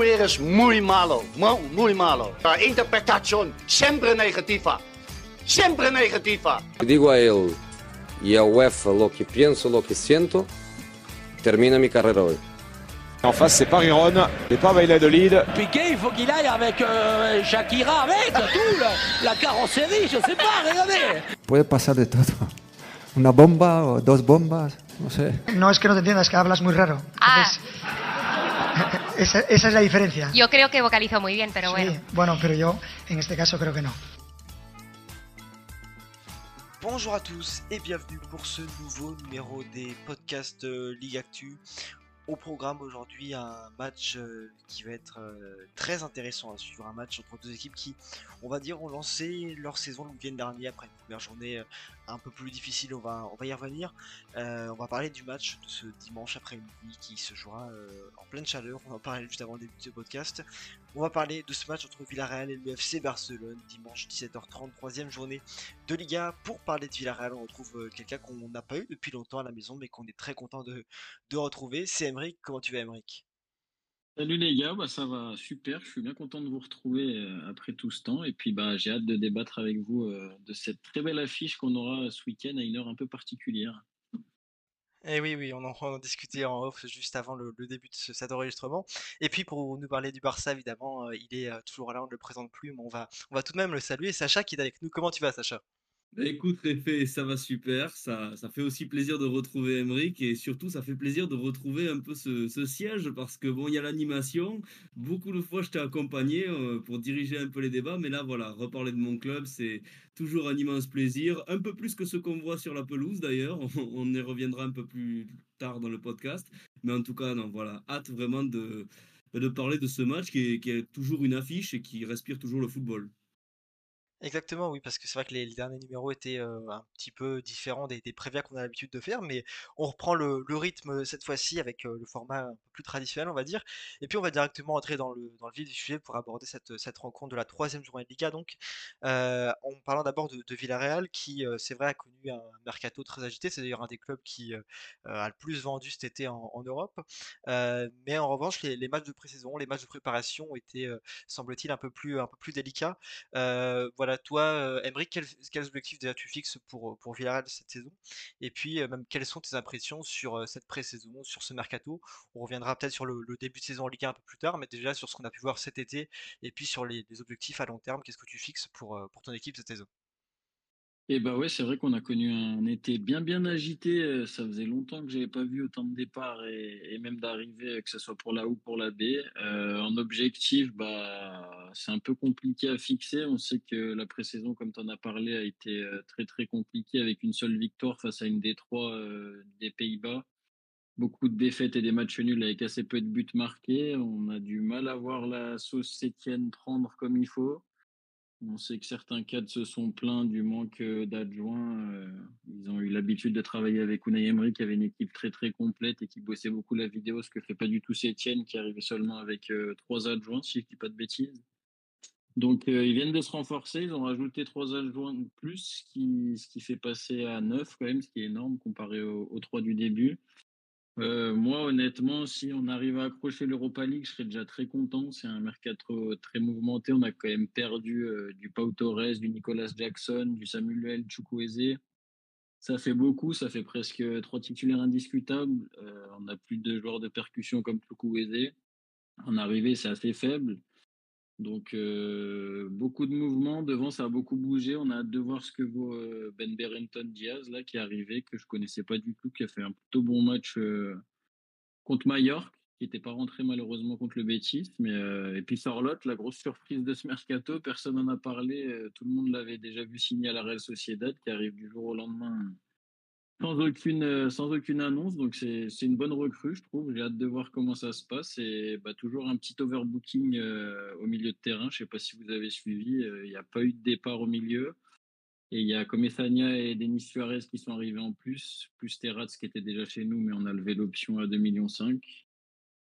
Tú eres muy malo, muy, malo. La interpretación siempre negativa. Siempre negativa. Digo a él y a UEFA lo que pienso, lo que siento, termina mi carrera hoy. En face, c'est pas Riron, et pas Valladolid. Piqué, il faut qu'il aille avec euh, Shakira, avec tout, la, la carrosserie, je sais pas, regardez. Puede pasar de todo. Una bomba o dos bombas, no sé. No es que no te entiendas, es que hablas muy raro. Ah. Entonces, esa, esa es la diferencia. Yo creo que vocalizo muy bien, pero Sí, bueno. bueno, pero yo en este caso creo que no. Bonjour à tous et bienvenue pour ce nouveau numéro des podcasts euh, Ligue Actu. Au programme aujourd'hui un match euh, qui va être euh, très intéressant à suivre, un match entre deux équipes qui, on va dire, ont lancé leur saison le week-end dernier après une première journée euh, un peu plus difficile, on va, on y revenir. On va parler du match de ce dimanche après-midi qui se jouera en pleine chaleur, on va parler juste avant le début de ce podcast. On va parler de ce match entre Villarreal et le FC Barcelone, dimanche 17h30, troisième journée de Liga. Pour parler de Villarreal, on retrouve euh, quelqu'un qu'on n'a pas eu depuis longtemps à la maison, mais qu'on est très content de, de retrouver. C'est Emeric. Comment tu vas, Emeric? Salut les gars, bah ça va super. Je suis bien content de vous retrouver euh, après tout ce temps. Et puis bah, j'ai hâte de débattre avec vous euh, de cette très belle affiche qu'on aura ce week-end à une heure un peu particulière. Eh oui, oui, on en, on discutait en off juste avant le, le début de ce- cet enregistrement. Et puis pour nous parler du Barça, évidemment, euh, il est euh, toujours là, on ne le présente plus, mais on va, on va tout de même le saluer. Sacha qui est avec nous. Comment tu vas, Sacha? Bah écoute, Réfé, ça va super. Ça, ça fait aussi plaisir de retrouver Emeric et surtout, ça fait plaisir de retrouver un peu ce, ce siège parce que bon, il y a l'animation. Beaucoup de fois, je t'ai accompagné euh, pour diriger un peu les débats, mais là, voilà, reparler de mon club, c'est toujours un immense plaisir. Un peu plus que ce qu'on voit sur la pelouse d'ailleurs. On, y reviendra un peu plus tard dans le podcast. Mais en tout cas, non, voilà, hâte vraiment de, de parler de ce match qui est toujours une affiche et qui respire toujours le football. Exactement, oui, parce que c'est vrai que les, derniers numéros étaient euh, un petit peu différents des, des prévias qu'on a l'habitude de faire, mais on reprend le, rythme cette fois-ci avec euh, le format plus traditionnel, on va dire. Et puis on va directement entrer dans le, vif du sujet pour aborder cette, rencontre de la troisième journée de Liga, donc euh, en parlant d'abord de, Villarreal, qui c'est vrai a connu un mercato très agité, c'est d'ailleurs un des clubs qui a le plus vendu cet été en, Europe. Mais en revanche, les, matchs de pré-saison, les matchs de préparation euh, semble-t-il, un peu plus, un peu plus délicats. Euh, toi, euh, Emeric, quels, objectifs déjà tu fixes pour, pour Villarreal cette saison? Et puis, euh, même, quelles sont tes impressions sur euh, cette pré-saison, sur ce mercato? On reviendra peut-être sur le, début de saison en Ligue 1 un peu plus tard, mais déjà sur ce qu'on a pu voir cet été, et puis sur les, objectifs à long terme, qu'est-ce que tu fixes pour, euh, pour ton équipe cette saison? Et bah ouais, c'est vrai qu'on a connu un été bien bien agité. Euh, Ça faisait longtemps que j'avais pas vu autant de départs et, même d'arrivées, que ce soit pour la A ou pour la B. Euh, en objectif, bah c'est un peu compliqué à fixer. On sait que la pré-saison, comme tu en as parlé, a été euh, très très compliquée avec une seule victoire face à une D3 euh, des Pays-Bas. Beaucoup de défaites et des matchs nuls avec assez peu de buts marqués. On a du mal à voir la sauce Sétienne prendre comme il faut. On sait que certains cadres se sont plaints du manque euh, d'adjoints. euh, Ils ont eu l'habitude de travailler avec Unai Emery, qui avait une équipe très très complète et qui bossait beaucoup la vidéo, ce que fait pas du tout Sétienne, qui arrivait seulement avec euh, trois adjoints, si je dis pas de bêtises. Donc ils viennent de se renforcer, ils ont rajouté trois adjoints de plus, ce qui, fait passer à neuf quand même, ce qui est énorme comparé aux trois du début. Euh, moi, honnêtement, si on arrive à accrocher l'Europa League, je serais déjà très content. C'est un mercato très mouvementé. On a quand même perdu euh, du Pau Torres, du Nicolas Jackson, du Samuel Chukwueze. Ça fait beaucoup, ça fait presque trois titulaires indiscutables. Euh, on n'a plus de joueurs de percussion comme Chukwueze. En arrivée, c'est assez faible. Donc, euh, beaucoup de mouvements. Devant, ça a beaucoup bougé. On a hâte de voir ce que vaut euh, Ben Berenton Diaz, là, qui est arrivé, que je connaissais pas du tout, qui a fait un plutôt bon match euh, contre Mallorca, qui n'était pas rentré malheureusement contre le Betis. Mais, et puis Sorlotte, la grosse surprise de ce mercato, personne n'en a parlé. tout le monde l'avait déjà vu signer à la Real Sociedad, qui arrive du jour au lendemain sans aucune, euh, sans aucune annonce. Donc, c'est une bonne recrue, je trouve. J'ai hâte de voir comment ça se passe. Et bah, toujours un petit overbooking euh, au milieu de terrain. Je sais pas si vous avez suivi. euh, Il n'y a pas eu de départ au milieu. Et il y a Comesania et Denis Suarez qui sont arrivés en plus, plus Terraz qui était déjà chez nous, mais on a levé l'option à 2,5 millions.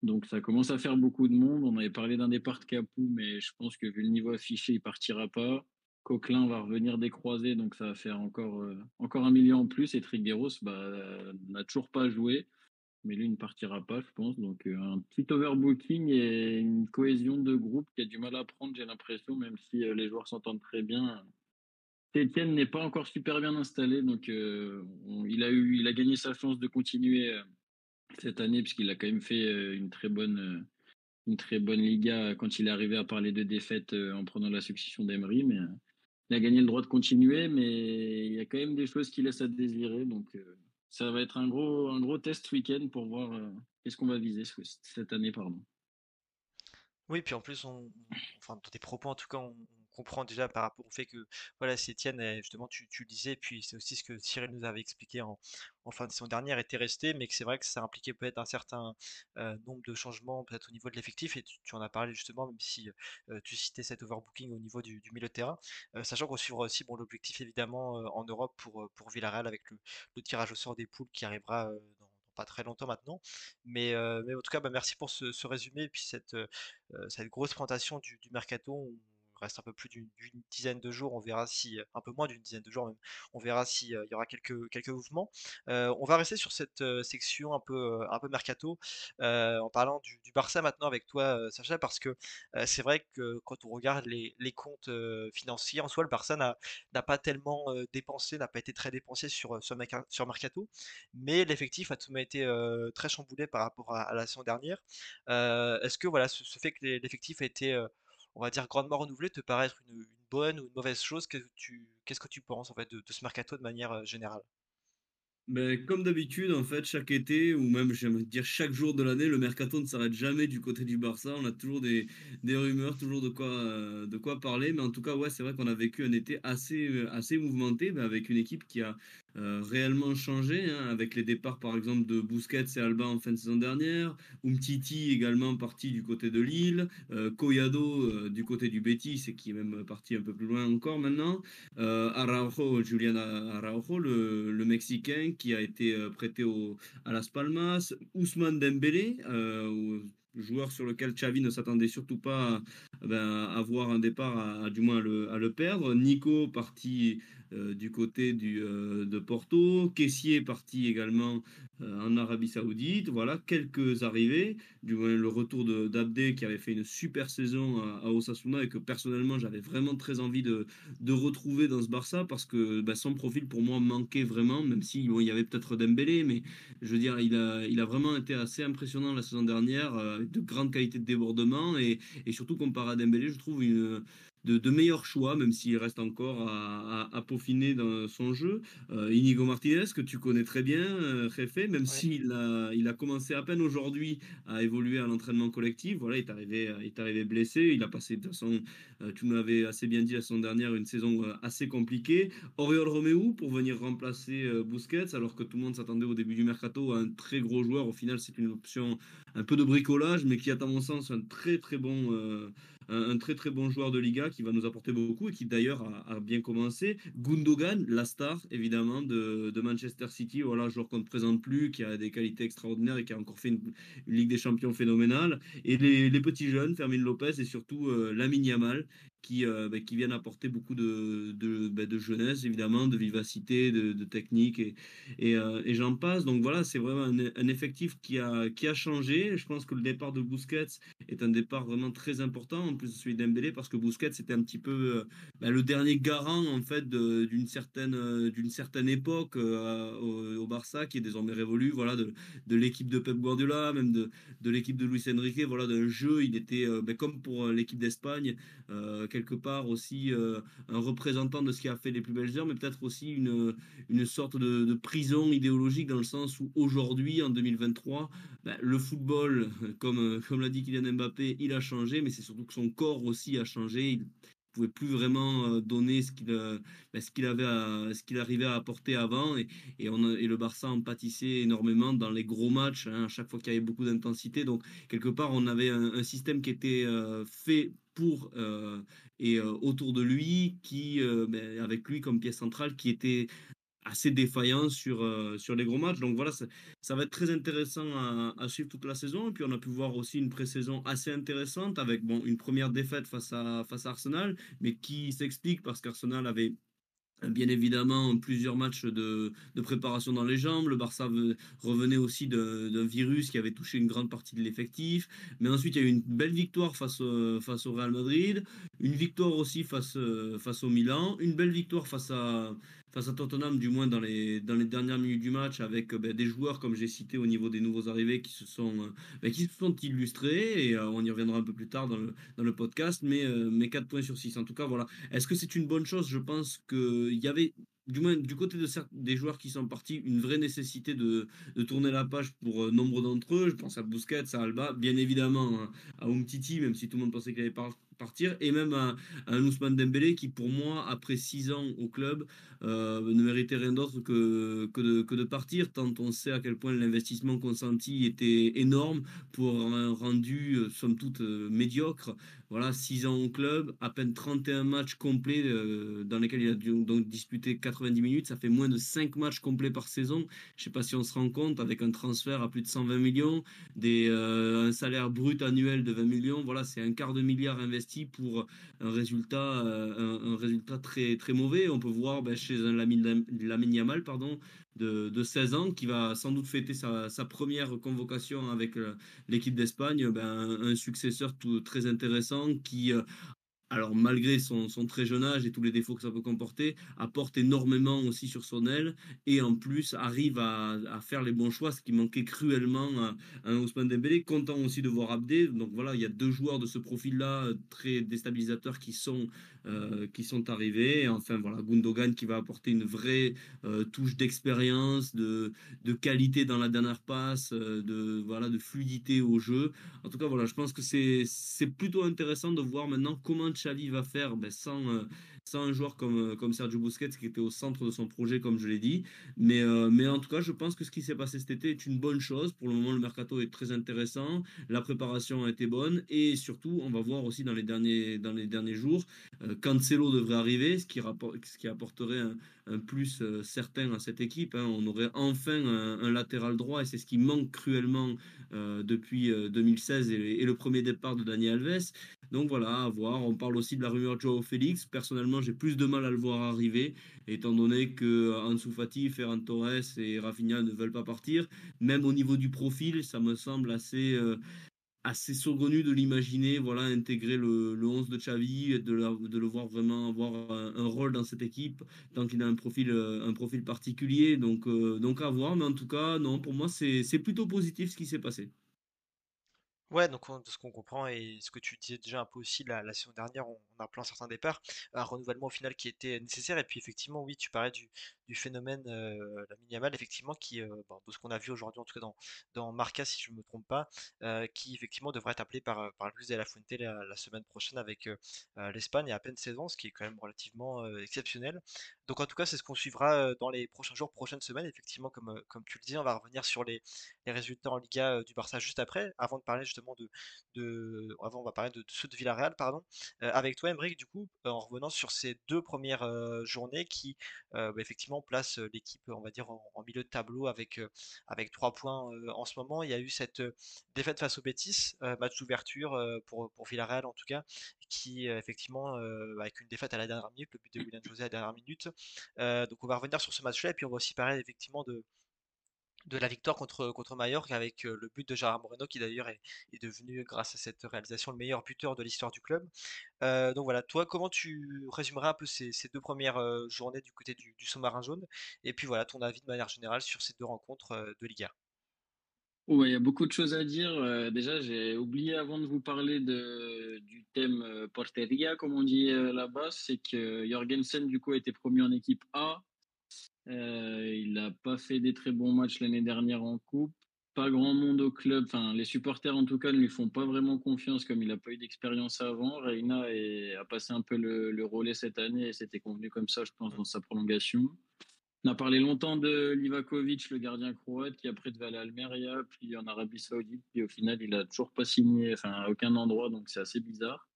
Donc ça commence à faire beaucoup de monde. On avait parlé d'un départ de Capou, mais je pense que vu le niveau affiché, il partira pas. Coquelin va revenir des croisés, donc ça va faire encore, euh, encore un million en plus. Et Trigueros bah, n'a toujours pas joué, mais lui ne partira pas, je pense. Donc euh, un petit overbooking et une cohésion de groupe qui a du mal à prendre, j'ai l'impression, même si euh, les joueurs s'entendent très bien. Etienne n'est pas encore super bien installé, donc il, a gagné sa chance de continuer cette année, puisqu'il a quand même fait une très bonne une très bonne Liga quand il est arrivé à parler de défaite en prenant la succession d'Emery, il a gagné le droit de continuer, mais il y a quand même des choses qui laissent à désirer. Donc, euh, ça va être un gros, un gros test week-end pour voir euh, qu'est-ce qu'on va viser cette année. Pardon. Oui, puis en plus, enfin, dans tes propos, en tout cas, on, comprend déjà par rapport au fait que, voilà, c'est Etienne, justement, tu, tu le disais, puis c'est aussi ce que Cyril nous avait expliqué en, en fin de saison dernière, était resté, mais que c'est vrai que ça impliquait peut-être un certain euh, nombre de changements, peut-être au niveau de l'effectif, et tu, en as parlé justement, même si euh, tu citais cet overbooking au niveau du, milieu de terrain, euh, sachant qu'on suivra aussi bon, l'objectif évidemment en Europe pour, pour Villarreal avec le, tirage au sort des poules qui arrivera dans pas très longtemps maintenant. Mais, mais en tout cas, bah, merci pour ce, résumé puis cette, cette grosse présentation du mercato reste un peu plus d'une dizaine de jours. On verra si, un peu moins d'une dizaine de jours même, on verra s'il y aura quelques, quelques mouvements. on va rester sur cette section un peu, un peu mercato en parlant du, Barça maintenant avec toi, Sacha, parce que c'est vrai que quand on regarde les, les comptes financiers, en soi, le Barça n'a pas tellement dépensé, n'a pas été très dépensé sur, sur, Mercato, mais l'effectif a tout de même été très chamboulé par rapport à, la saison dernière. Est-ce que voilà, ce fait que l'effectif a été on va dire, grandement renouvelé te paraît être une, bonne ou une mauvaise chose Qu'est-ce que tu, penses en fait de, ce mercato de manière euh, générale? Mais comme d'habitude, en fait, chaque été, ou même, j'aimerais dire chaque jour de l'année, le mercato ne s'arrête jamais du côté du Barça. On a toujours des, des rumeurs, toujours de quoi, euh, de quoi parler. Mais en tout cas, ouais, c'est vrai qu'on a vécu un été assez, euh, assez mouvementé, mais avec une équipe qui a euh, réellement changé, hein, avec les départs par exemple de Busquets et Alba en fin de saison dernière, Umtiti également parti du côté de Lille, euh, Collado du côté du Betis et qui est même parti un peu plus loin encore maintenant, Araujo, Julian Araujo, le, le Mexicain qui a été euh, prêté à Las Palmas, Ousmane Dembélé, euh, joueur sur lequel Xavi ne s'attendait surtout pas à, ben, avoir un départ, à, du moins à le, perdre. Nico parti euh, du côté du, de Porto, Caissier parti également en Arabie Saoudite. Voilà, quelques arrivées, du moins le retour d'Abdé qui avait fait une super saison à, Osasuna et que personnellement j'avais vraiment très envie de, de, retrouver dans ce Barça parce que ben, son profil pour moi manquait vraiment, même si y avait peut-être Dembélé, mais je veux dire, il a, il a vraiment été assez impressionnant la saison dernière, euh, avec de grandes qualités de débordement et, et surtout comparé à Dembélé, je trouve une, de, meilleurs choix, même s'il reste encore à, peaufiner dans son jeu. Euh, Inigo Martinez, que tu connais très bien, euh, même s'il a, il a commencé à peine aujourd'hui à évoluer à l'entraînement collectif. Voilà, il est arrivé, il est arrivé blessé. Il a passé, de toute façon, euh, tu nous l'avais assez bien dit la saison dernière, une saison euh, assez compliquée. Oriol Romeu pour venir remplacer Busquets, alors que tout le monde s'attendait au début du mercato à un très gros joueur. Au final, c'est une option un peu de bricolage, mais qui est à mon sens un très très bon un, très très bon joueur de Liga qui va nous apporter beaucoup et qui d'ailleurs a, bien commencé. Gundogan, la star évidemment de, Manchester City, voilà, joueur qu'on ne présente plus, qui a des qualités extraordinaires et qui a encore fait une, Ligue des Champions phénoménale. Et les, petits jeunes, Fermin Lopez et surtout euh, Lamine Yamal, qui, euh, bah, qui viennent apporter beaucoup bah, de, jeunesse, évidemment, de vivacité, de, technique, euh, et j'en passe. Donc voilà, c'est vraiment un, effectif qui a, qui a changé. Je pense que le départ de Busquets est un départ vraiment très important, en plus de celui d'Embélé, parce que Busquets c'était un petit peu euh, bah, le dernier garant, en fait, d'une certaine, d'une certaine époque au, Barça, qui est désormais révolu, voilà, de, de l'équipe de Pep Guardiola, même de, de l'équipe de Luis Enrique, voilà, d'un jeu, il était, comme pour l'équipe d'Espagne, quelque part aussi euh, un représentant de ce qui a fait les plus belles heures, mais peut-être aussi une, une sorte de, prison idéologique dans le sens où aujourd'hui, en 2023, ben, le football, comme, comme l'a dit Kylian Mbappé, il a changé, mais c'est surtout que son corps aussi a changé. Il, pouvait plus vraiment euh, donner ce qu'il euh, ben, ce qu'il avait ce qu'il arrivait à apporter avant et, et, le Barça en pâtissait énormément dans les gros matchs hein, à chaque fois qu'il y avait beaucoup d'intensité donc quelque part on avait un, système qui était fait pour euh, et euh, autour de lui, qui, euh, ben, avec lui comme pièce centrale, qui était assez défaillant sur, euh, sur les gros matchs. Donc voilà, ça, va être très intéressant à, à, suivre toute la saison. Et puis on a pu voir aussi une pré-saison assez intéressante avec bon, une première défaite face à, face à Arsenal, mais qui s'explique parce qu'Arsenal avait Bien évidemment, plusieurs matchs de, de, préparation dans les jambes. Le Barça revenait aussi d'un virus qui avait touché une grande partie de l'effectif. Mais ensuite, il y a eu une belle victoire face, face au Real Madrid, une victoire aussi face, face au Milan, une belle victoire face à, face à Tottenham, du moins dans les, dans les dernières minutes du match, avec ben, des joueurs, comme j'ai cité au niveau des nouveaux arrivés, qui se sont, ben, qui se sont illustrés, et euh, on y reviendra un peu plus tard dans le, dans le podcast, mais, euh, mais 4 points sur 6. En tout cas, voilà. Est-ce que c'est une bonne chose? Je pense qu'il y avait du moins du côté de certains, des joueurs qui sont partis, une vraie nécessité de, de tourner la page pour euh, nombre d'entre eux. Je pense à Busquets, à Alba, bien évidemment hein, à Umtiti, même si tout le monde pensait qu'il allait partir, et même à, à Ousmane Dembélé qui, pour moi, après 6 ans au club, euh, ne méritait rien d'autre que, que de, que, de, partir, tant on sait à quel point l'investissement consenti était énorme pour un rendu, euh, somme toute, euh, médiocre. Voilà, 6 ans au club, à peine 31 matchs complets dans lesquels il a donc disputé 90 minutes. Ça fait moins de 5 matchs complets par saison. Je sais pas si on se rend compte, avec un transfert à plus de 120 millions, des, un salaire brut annuel de 20 millions. Voilà, c'est un quart de milliard investi pour un résultat, un, un résultat très, très mauvais. On peut voir ben, chez un Lamine Yamal pardon, de, de, 16 ans qui va sans doute fêter sa, première convocation avec euh, l'équipe d'Espagne, ben, un successeur tout, très intéressant qui euh, alors malgré son, très jeune âge et tous les défauts que ça peut comporter, apporte énormément aussi sur son aile et en plus arrive à, faire les bons choix, ce qui manquait cruellement à, Ousmane Dembélé. Content aussi de voir Abdé. Donc voilà, il y a deux joueurs de ce profil-là très déstabilisateurs qui sont euh, qui sont arrivés. Et enfin voilà, Gundogan qui va apporter une vraie euh, touche d'expérience, de, de qualité dans la dernière passe, euh, de voilà de fluidité au jeu. En tout cas voilà, je pense que c'est plutôt intéressant de voir maintenant comment Xavi va faire ben, sans, euh, sans un joueur comme, euh, comme Sergio Busquets qui était au centre de son projet, comme je l'ai dit. Mais, euh, mais en tout cas, je pense que ce qui s'est passé cet été est une bonne chose. Pour le moment, le mercato est très intéressant. La préparation a été bonne. Et surtout, on va voir aussi dans les derniers, dans les derniers jours, Cancelo devrait arriver, ce qui, ce qui apporterait un, un plus certain à cette équipe. Hein. On aurait enfin un, latéral droit et c'est ce qui manque cruellement euh, depuis 2016 et, et, le premier départ de Daniel Alves. Donc voilà, à voir. On parle aussi de la rumeur de Joao Félix. Personnellement, j'ai plus de mal à le voir arriver, étant donné que Ansu Fati, Ferran Torres et Rafinha ne veulent pas partir. Même au niveau du profil, ça me semble assez, euh, assez de l'imaginer, voilà, intégrer le, le 11 de Xavi, la, de le voir vraiment avoir un, un rôle dans cette équipe, tant qu'il a un profil, euh, un profil particulier. Donc, euh, donc à voir, mais en tout cas, non, pour moi, c'est plutôt positif ce qui s'est passé. Ouais, donc on, de ce qu'on comprend et ce que tu disais déjà un peu aussi la, saison dernière, on, a plein certains départs, un renouvellement au final qui était nécessaire. Et puis effectivement, oui, tu parlais du, du phénomène euh, la minimal, effectivement, qui, euh, bon, de ce qu'on a vu aujourd'hui, en tout cas dans, dans Marca, si je ne me trompe pas, euh, qui effectivement devrait être appelé par, par Luis de la Fuente la, semaine prochaine avec euh, l'Espagne à peine saison, ce qui est quand même relativement euh, exceptionnel. Donc en tout cas, c'est ce qu'on suivra euh, dans les prochains jours, prochaines semaines. Effectivement, comme, comme tu le dis, on va revenir sur les, les résultats en Liga du Barça juste après, avant de parler justement de, avant on va parler de, ceux de Villarreal, pardon, avec toi, Emric, du coup, en revenant sur ces deux premières journées qui, bah, effectivement, placent l'équipe, on va dire, en, en, milieu de tableau avec, avec trois points en ce moment. Il y a eu cette défaite face au Betis, match d'ouverture pour, pour Villarreal en tout cas, qui effectivement, avec une défaite à la dernière minute, le but de William José à la dernière minute. donc on va revenir sur ce match-là et puis on va aussi parler effectivement de de la victoire contre, contre Mallorca avec le but de Gérard Moreno qui d'ailleurs est, devenu grâce à cette réalisation le meilleur buteur de l'histoire du club. Euh, donc voilà, toi comment tu résumerais un peu ces, ces deux premières euh, journées du côté du, du sous-marin jaune et puis voilà ton avis de manière générale sur ces deux rencontres euh, de Liga. Il y a beaucoup de choses à dire. Euh, déjà, j'ai oublié avant de vous parler de, du thème porteria, comme on dit là-bas, c'est que Jorgensen, du coup, a été promu en équipe A. Euh, il n'a pas fait des très bons matchs l'année dernière en coupe. Pas grand monde au club. Enfin, les supporters en tout cas ne lui font pas vraiment confiance comme il n'a pas eu d'expérience avant. Reina a passé un peu le, le relais cette année et c'était convenu comme ça, je pense, dans sa prolongation. On a parlé longtemps de Livakovic, le gardien croate, qui après devait aller à Almeria, puis en Arabie Saoudite, puis au final, il a toujours pas signé, enfin, à aucun endroit, donc c'est assez bizarre.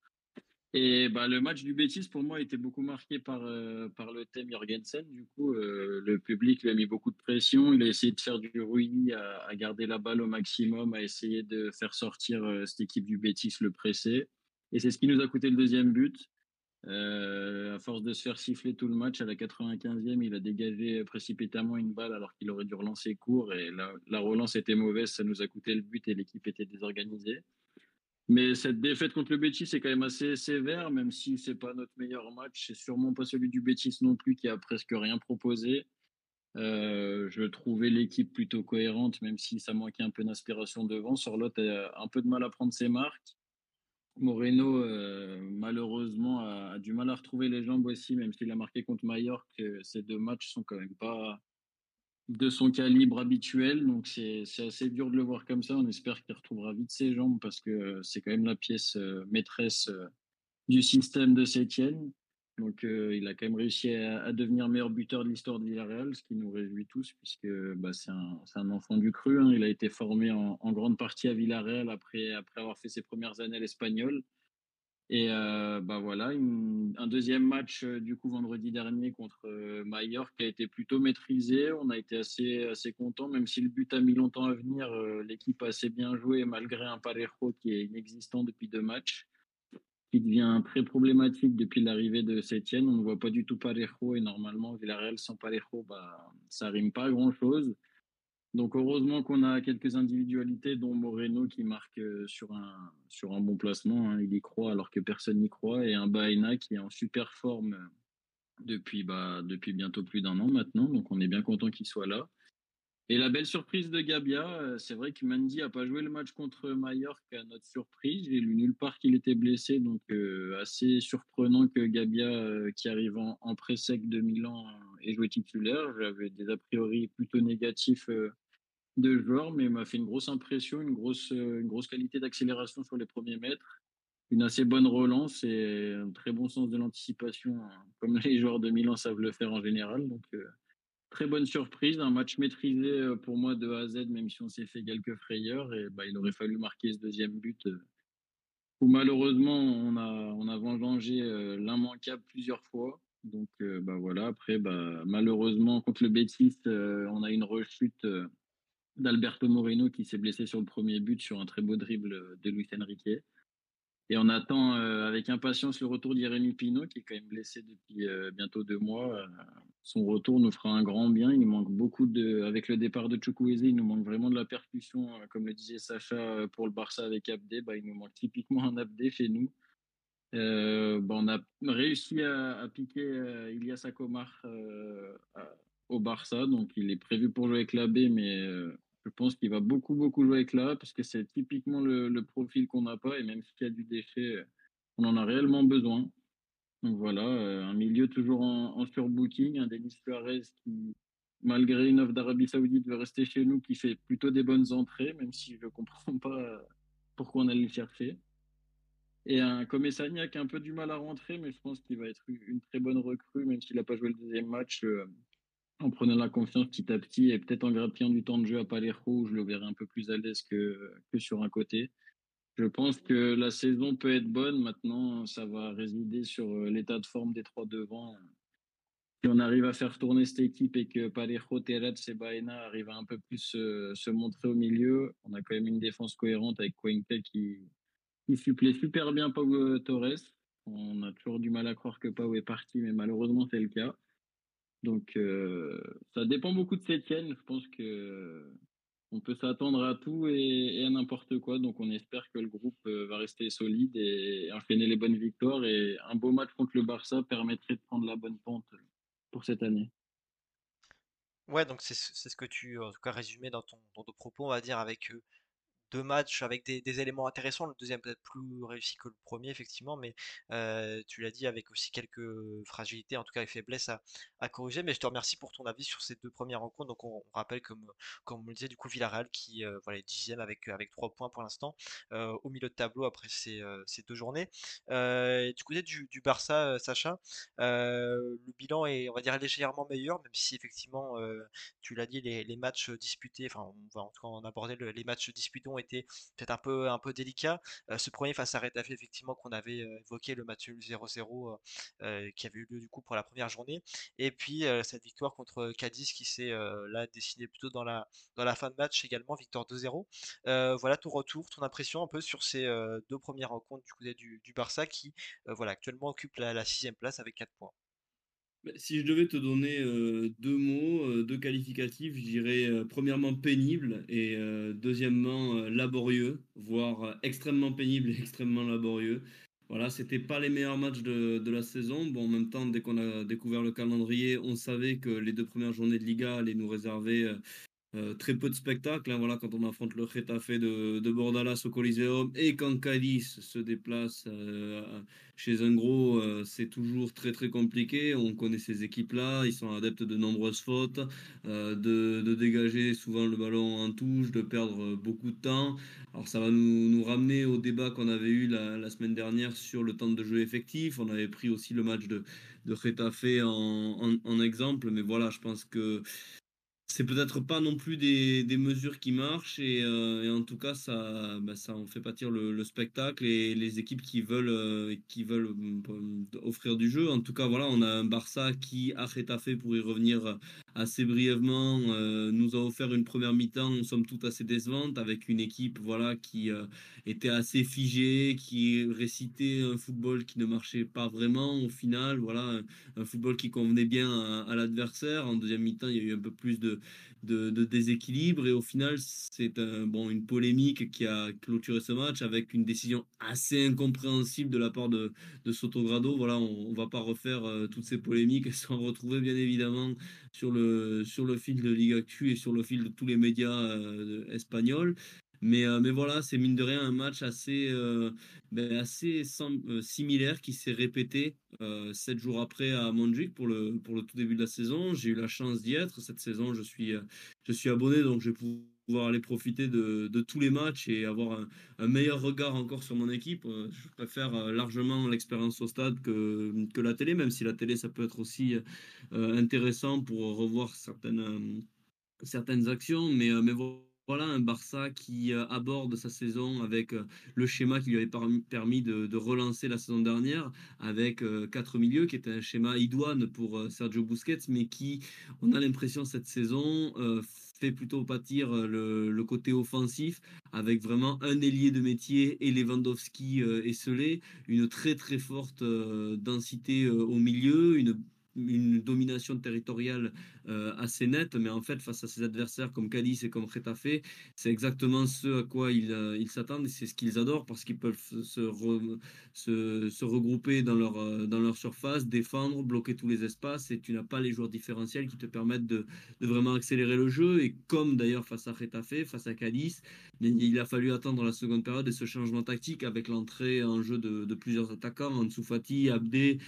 Et bah, le match du Betis, pour moi, était beaucoup marqué par, euh, par le thème Jorgensen. Du coup, euh, le public lui a mis beaucoup de pression. Il a essayé de faire du bruit, à, garder la balle au maximum, à essayer de faire sortir euh, cette équipe du Betis, le presser. Et c'est ce qui nous a coûté le deuxième but. à force de se faire siffler tout le match, à la 95e, il a dégagé précipitamment une balle alors qu'il aurait dû relancer court. Et la relance était mauvaise, ça nous a coûté le but et l'équipe était désorganisée. Mais cette défaite contre le Betis, c'est quand même assez sévère, même si c'est pas notre meilleur match. C'est sûrement pas celui du Betis non plus, qui a presque rien proposé. Euh, je trouvais l'équipe plutôt cohérente, même si ça manquait un peu d'inspiration devant. Sorlotte a un peu de mal à prendre ses marques. Moreno, euh, malheureusement, a, du mal à retrouver les jambes aussi, même s'il a marqué contre Mallorca. Ces deux matchs sont quand même pas de son calibre habituel. Donc c'est assez dur de le voir comme ça. On espère qu'il retrouvera vite ses jambes parce que euh, c'est quand même la pièce euh, maîtresse euh, du système de Sétienne. Donc il a quand même réussi à, devenir meilleur buteur de l'histoire de Villarreal, ce qui nous réjouit tous puisque bah, c'est un, un, enfant du cru. Hein. Il a été formé en, grande partie à Villarreal après, après avoir fait ses premières années à l'Espagnol. Et euh, bah voilà, un deuxième match euh, du coup vendredi dernier contre euh, Mallorca a été plutôt maîtrisé. On a été assez assez content, même si le but a mis longtemps à venir. L'équipe a assez bien joué malgré un Parejo qui est inexistant depuis deux matchs, qui devient très problématique depuis l'arrivée de Sétienne. On ne voit pas du tout Parejo et normalement Villarreal sans Parejo, bah ça rime pas grand chose. Donc heureusement qu'on a quelques individualités, dont Moreno qui marque euh, sur un, sur un bon placement. Hein. Il y croit alors que personne n'y croit. Et un Baena qui est en super forme depuis, bah, depuis bientôt plus d'un an maintenant. Donc on est bien content qu'il soit là. Et la belle surprise de Gabia, euh, c'est vrai que Mandy a pas joué le match contre Mallorca à notre surprise. J'ai lu nulle part qu'il était blessé, donc euh, assez surprenant que Gabia, qui arrive en, en pré-sec de Milan, ait joué titulaire. J'avais des a priori plutôt négatifs de joueur, mais il m'a fait une grosse impression, une grosse, une grosse qualité d'accélération sur les premiers mètres, une assez bonne relance et un très bon sens de l'anticipation, hein, comme les joueurs de Milan savent le faire en général. Donc, euh, très bonne surprise, un match maîtrisé euh, pour moi de A à Z, même si on s'est fait quelques frayeurs. Et bah, il aurait fallu marquer ce deuxième but. Euh, où malheureusement on a on a vengé l'immanquable plusieurs fois. Donc bah voilà. Après bah malheureusement contre le Betis, on a une rechute d'Alberto Moreno qui s'est blessé sur le premier but sur un très beau dribble de Luis Enrique. Et on attend euh, avec impatience le retour d'Irémi Pino qui est quand même blessé depuis euh, bientôt deux mois. Euh, son retour nous fera un grand bien. Il manque beaucoup de, avec le départ de Chukwueze, il nous manque vraiment de la percussion, comme le disait Sacha pour le Barça avec Abdé. Bah, il nous manque typiquement un Abdé chez nous. Bah, on a réussi à, piquer Ilias Akomar au Barça, donc il est prévu pour jouer avec la B, mais je pense qu'il va beaucoup, beaucoup jouer avec là, parce que c'est typiquement le, profil qu'on n'a pas, et même s'il y a du déchet, on en a réellement besoin. Donc voilà, euh, un milieu toujours en, surbooking, un Denis Suarez qui, malgré une offre d'Arabie Saoudite, veut rester chez nous, qui fait plutôt des bonnes entrées, même si je ne comprends pas pourquoi on allait le chercher. Et un Komessania qui a un peu du mal à rentrer, mais je pense qu'il va être une très bonne recrue, même s'il n'a pas joué le deuxième match. Euh, en prenant la confiance petit à petit et peut-être en grappillant du temps de jeu à Palermo, où je le verrai un peu plus à l'aise que, que sur un côté. Je pense que la saison peut être bonne. Maintenant, ça va résider sur euh, l'état de forme des trois devants. Si on arrive à faire tourner cette équipe et que Parejo, Terets et Baena arrivent à un peu plus se, se, montrer au milieu, on a quand même une défense cohérente avec Cuenca qui, qui supplée super bien Pau Torres. On a toujours du mal à croire que Pau est parti, mais malheureusement, c'est le cas. Donc, euh, ça dépend beaucoup de Sétienne. Je pense que on peut s'attendre à tout et, à n'importe quoi. Donc, on espère que le groupe euh, va rester solide et enchaîner les bonnes victoires. Et un beau match contre le Barça permettrait de prendre la bonne pente pour cette année. Ouais, donc c'est ce que tu, en tout cas, résumé dans ton, dans ton propos, on va dire, avec euh, deux matchs avec des, éléments intéressants. Le deuxième peut-être plus réussi que le premier, effectivement, mais euh, tu l'as dit avec aussi quelques fragilités, en tout cas les faiblesses à, à, corriger. Mais je te remercie pour ton avis sur ces deux premières rencontres. Donc on, rappelle, comme, comme on le disait, du coup, Villarreal qui euh, voilà, est dixième avec, avec trois points pour l'instant, euh, au milieu de tableau après ces, euh, ces deux journées. Euh, du côté du, Barça, Sacha, le bilan est, on va dire, légèrement meilleur, même si effectivement, tu l'as dit, les, les matchs disputés, enfin, on va en tout cas en aborder le, les matchs disputés été peut-être un peu, un peu délicats. ce premier face à Retafe, effectivement, qu'on avait évoqué, le match 0-0 qui avait eu lieu du coup pour la première journée. Et puis cette victoire contre Cadiz qui s'est là dessinée plutôt dans la, dans la fin de match également, victoire 2-0. voilà ton retour, ton impression un peu sur ces deux premières rencontres du côté du, du Barça qui voilà, actuellement occupe la, la sixième place avec 4 points. Bah, si je devais te donner deux mots, deux qualificatifs, je dirais premièrement pénible et deuxièmement laborieux, voire extrêmement pénible et extrêmement laborieux. Voilà, c'était pas les meilleurs matchs de, de, la saison. Bon, en même temps, dès qu'on a découvert le calendrier, on savait que les deux premières journées de Liga allaient nous réserver euh, très peu de spectacles, hein, voilà, quand on affronte le Getafe de, Bordalas au Coliseum et quand Cadiz se déplace euh, chez un gros, euh, c'est toujours très très compliqué. On connaît ces équipes-là, ils sont adeptes de nombreuses fautes, de, dégager souvent le ballon en touche, de perdre beaucoup de temps. Alors ça va nous, ramener au débat qu'on avait eu la, semaine dernière sur le temps de jeu effectif. On avait pris aussi le match de, de en exemple, mais voilà, je pense que c'est peut-être pas non plus des, mesures qui marchent et, euh, et en tout cas ça, bah, en fait pâtir le, le, spectacle et les équipes qui veulent, euh, qui veulent euh, offrir du jeu. En tout cas voilà, on a un Barça qui a fait pour y revenir assez brièvement, nous a offert une première mi-temps, somme toute assez décevante avec une équipe voilà qui était assez figée, qui récitait un football qui ne marchait pas vraiment au final, voilà un, football qui convenait bien à l'adversaire. En deuxième mi-temps, il y a eu un peu plus de de, déséquilibre. Et au final, c'est un, une polémique qui a clôturé ce match avec une décision assez incompréhensible de la part de, de Sotogrado. Voilà, on ne va pas refaire euh, toutes ces polémiques sans retrouver bien évidemment sur le, sur fil de Ligue Actu et sur le fil de tous les médias euh, espagnols. Mais, euh, mais voilà, c'est mine de rien un match assez, euh, ben, assez euh, similaire qui s'est répété sept jours après à Montjuic pour le, pour le tout début de la saison. J'ai eu la chance d'y être. Cette saison, je suis, je suis abonné, donc je vais pouvoir aller profiter de, de tous les matchs et avoir un, meilleur regard encore sur mon équipe. Je préfère largement l'expérience au stade que, que la télé, même si la télé, ça peut être aussi intéressant pour revoir certaines, certaines actions. Mais, mais voilà voilà un Barça qui euh, aborde sa saison avec euh, le schéma qui lui avait permis de, relancer la saison dernière avec euh, quatre milieux, qui était un schéma idoine pour Sergio Busquets, mais qui, on a l'impression cette saison, fait plutôt pâtir le, côté offensif avec vraiment un ailier de métier et Lewandowski esselé, une très très forte densité au milieu, une une domination territoriale euh, assez nette, mais en fait, face à ses adversaires comme Cadiz et comme Retafe, c'est exactement ce à quoi ils euh, ils s'attendent et c'est ce qu'ils adorent parce qu'ils peuvent se, se, regrouper dans leur, euh, dans leur surface, défendre, bloquer tous les espaces et tu n'as pas les joueurs différentiels qui te permettent de, de vraiment accélérer le jeu. Et comme d'ailleurs face à Retafe, face à Cadiz, il a fallu attendre la seconde période et ce changement tactique avec l'entrée en jeu de, de plusieurs attaquants, Ansu Fati, Abdé,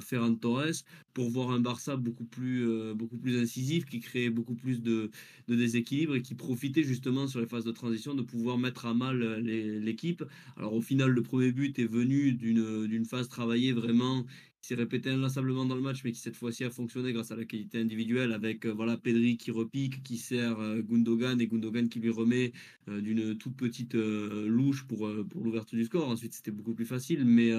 Ferran Torres, pour voir un Barça beaucoup plus, euh, beaucoup plus incisif, qui créait beaucoup plus de, de, déséquilibre et qui profitait justement sur les phases de transition de pouvoir mettre à mal euh, l'équipe. Alors au final, le premier but est venu d'une phase travaillée vraiment qui s'est répété inlassablement dans le match, mais qui cette fois-ci a fonctionné grâce à la qualité individuelle, avec euh, voilà Pedri qui repique, qui sert Gundogan et Gundogan qui lui remet d'une toute petite louche pour, pour l'ouverture du score. Ensuite, c'était beaucoup plus facile, mais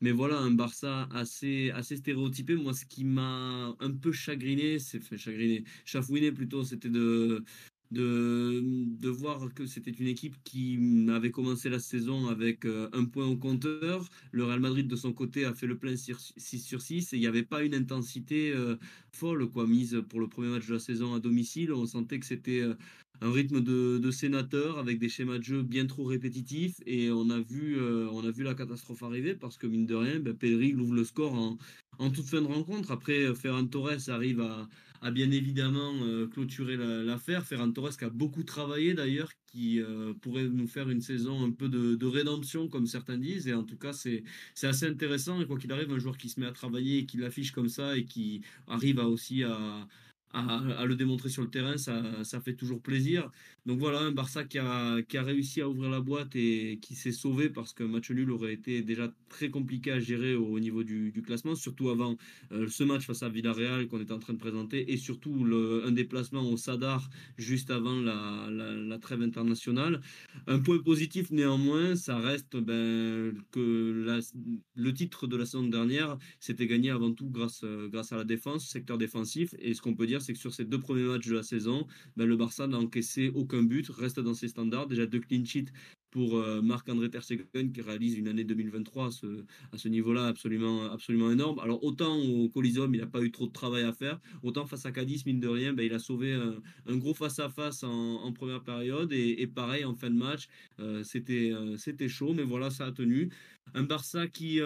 mais voilà, un Barça assez, assez stéréotypé. Moi, ce qui m'a un peu chagriné, c'est chagriné, chafouiné plutôt, c'était de, de, de voir que c'était une équipe qui avait commencé la saison avec euh, un point au compteur. Le Real Madrid, de son côté, a fait le plein 6 sur 6 et il n'y avait pas une intensité euh, folle quoi, mise pour le premier match de la saison à domicile. On sentait que c'était euh, un rythme de, de, sénateur avec des schémas de jeu bien trop répétitifs et on a vu, on a vu la catastrophe arriver parce que mine de rien, ben, Pedri ouvre le score en, en, toute fin de rencontre. Après, Ferran Torres arrive à, à bien évidemment euh, clôturer l'affaire. Ferran Torres qui a beaucoup travaillé d'ailleurs, qui pourrait nous faire une saison un peu de, de rédemption comme certains disent. Et en tout cas, c'est assez intéressant. Et quoi qu'il arrive, un joueur qui se met à travailler et qui l'affiche comme ça et qui arrive à aussi à à, le démontrer sur le terrain, ça, ça, fait toujours plaisir. Donc voilà, un Barça qui a, qui a réussi à ouvrir la boîte et qui s'est sauvé parce qu'un match nul aurait été déjà très compliqué à gérer au, niveau du, classement, surtout avant euh, ce match face à Villarreal qu'on était en train de présenter et surtout un déplacement au Sadar juste avant la, la, trêve internationale. Un point positif néanmoins, ça reste ben, que le titre de la saison dernière s'était gagné avant tout grâce, grâce à la défense, secteur défensif. Et ce qu'on peut dire, c'est que sur ces deux premiers matchs de la saison, ben, le Barça n'a encaissé aucun but, reste dans ses standards. Déjà deux clean sheets pour euh, Marc-André Ter qui réalise une année 2023 à ce, niveau-là absolument, énorme. Alors autant au Coliseum, il n'a pas eu trop de travail à faire, autant face à Cadiz, mine de rien, ben, il a sauvé un, gros face-à-face en, première période et, pareil en fin de match, euh, c'était, euh, c'était chaud, mais voilà, ça a tenu. Un Barça qui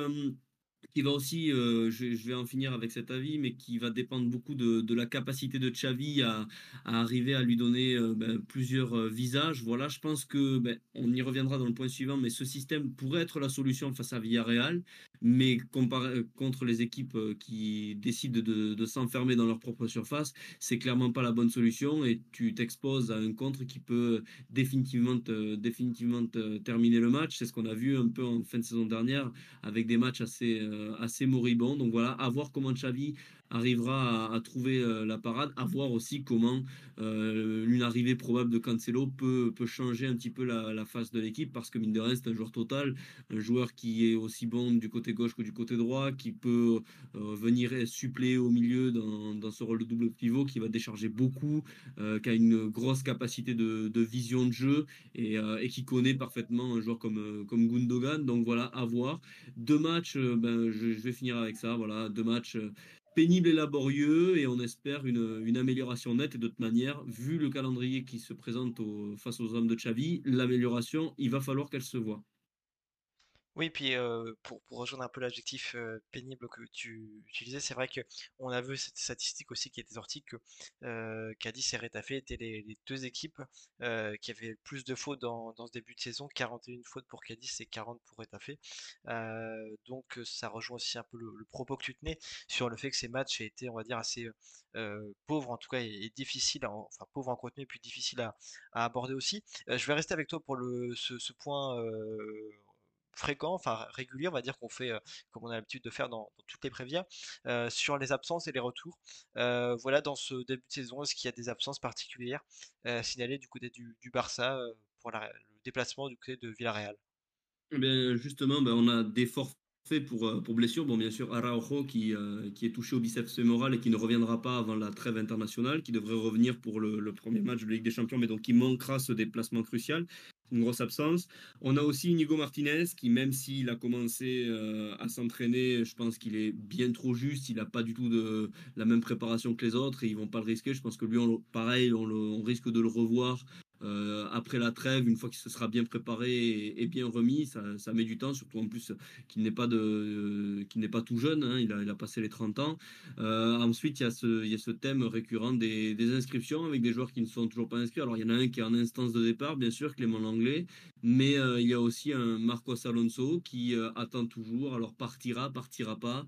qui va aussi, euh, je, vais en finir avec cet avis, mais qui va dépendre beaucoup de, la capacité de Xavi à, arriver à lui donner euh, ben, plusieurs euh, visages. Voilà, je pense que ben, on y reviendra dans le point suivant, mais ce système pourrait être la solution face à Villarreal, mais comparé, contre les équipes qui décident de, s'enfermer dans leur propre surface, c'est clairement pas la bonne solution et tu t'exposes à un contre qui peut définitivement, définitivement terminer le match. C'est ce qu'on a vu un peu en fin de saison dernière avec des matchs assez euh, assez moribond. Donc voilà, à voir comment Xavi arrivera à, trouver euh, la parade, à voir aussi comment euh, une arrivée probable de Cancelo peut, peut changer un petit peu la, face de l'équipe, parce que mine de rien, c'est un joueur total, un joueur qui est aussi bon du côté gauche que du côté droit, qui peut venir suppléer au milieu dans, ce rôle de double pivot, qui va décharger beaucoup, qui a une grosse capacité de, vision de jeu et, et, qui connaît parfaitement un joueur comme, Gundogan. Donc voilà, à voir. Deux matchs, ben, je, vais finir avec ça. Voilà, deux matchs euh, pénibles et laborieux et on espère une, amélioration nette. Et de manière, vu le calendrier qui se présente face aux hommes de Xavi, l'amélioration, il va falloir qu'elle se voit. Oui, puis pour, rejoindre un peu l'adjectif pénible que tu utilisais, c'est vrai qu'on a vu cette statistique aussi qui était sortie que Cadiz et Retafe étaient les, deux équipes qui avaient le plus de fautes dans, ce début de saison, 41 fautes pour Cadiz et 40 pour Retafe. donc ça rejoint aussi un peu le, propos que tu tenais sur le fait que ces matchs étaient, on va dire, assez pauvres en tout cas et, difficiles, enfin pauvres en contenu puis difficiles à, à aborder aussi. je vais rester avec toi pour ce point fréquent, enfin régulier, on va dire qu'on fait euh, comme on a l'habitude de faire dans, toutes les préviens, euh, sur les absences et les retours. Euh, voilà, dans ce début de saison, est-ce qu'il y a des absences particulières signalées du côté du, Barça pour le déplacement du côté de Villarreal? Eh bien, Justement, ben, on a des forfaits pour, pour blessure. Bon, bien sûr, Araujo qui, est touché au biceps fémoral et qui ne reviendra pas avant la trêve internationale, qui devrait revenir pour le, le, premier match de Ligue des Champions, mais donc qui manquera ce déplacement crucial une grosse absence. On a aussi Inigo Martinez qui, même s'il a commencé euh, à s'entraîner, je pense qu'il est bien trop juste. Il n'a pas du tout la même préparation que les autres et ils vont pas le risquer. Je pense que lui, on, pareil, on risque de le revoir euh, après la trêve, une fois qu'il se sera bien préparé et, bien remis, ça, met du temps, surtout en plus qu'il n'est pas, de, qu'il pas tout jeune, hein, il, a, passé les 30 ans. Euh, ensuite, il y, a ce, il y a ce thème récurrent des, des, inscriptions avec des joueurs qui ne sont toujours pas inscrits. Alors, il y en a un qui est en instance de départ, bien sûr, Clément Langlais, mais euh, il y a aussi un Marcos Alonso qui attend toujours, alors partira, partira pas.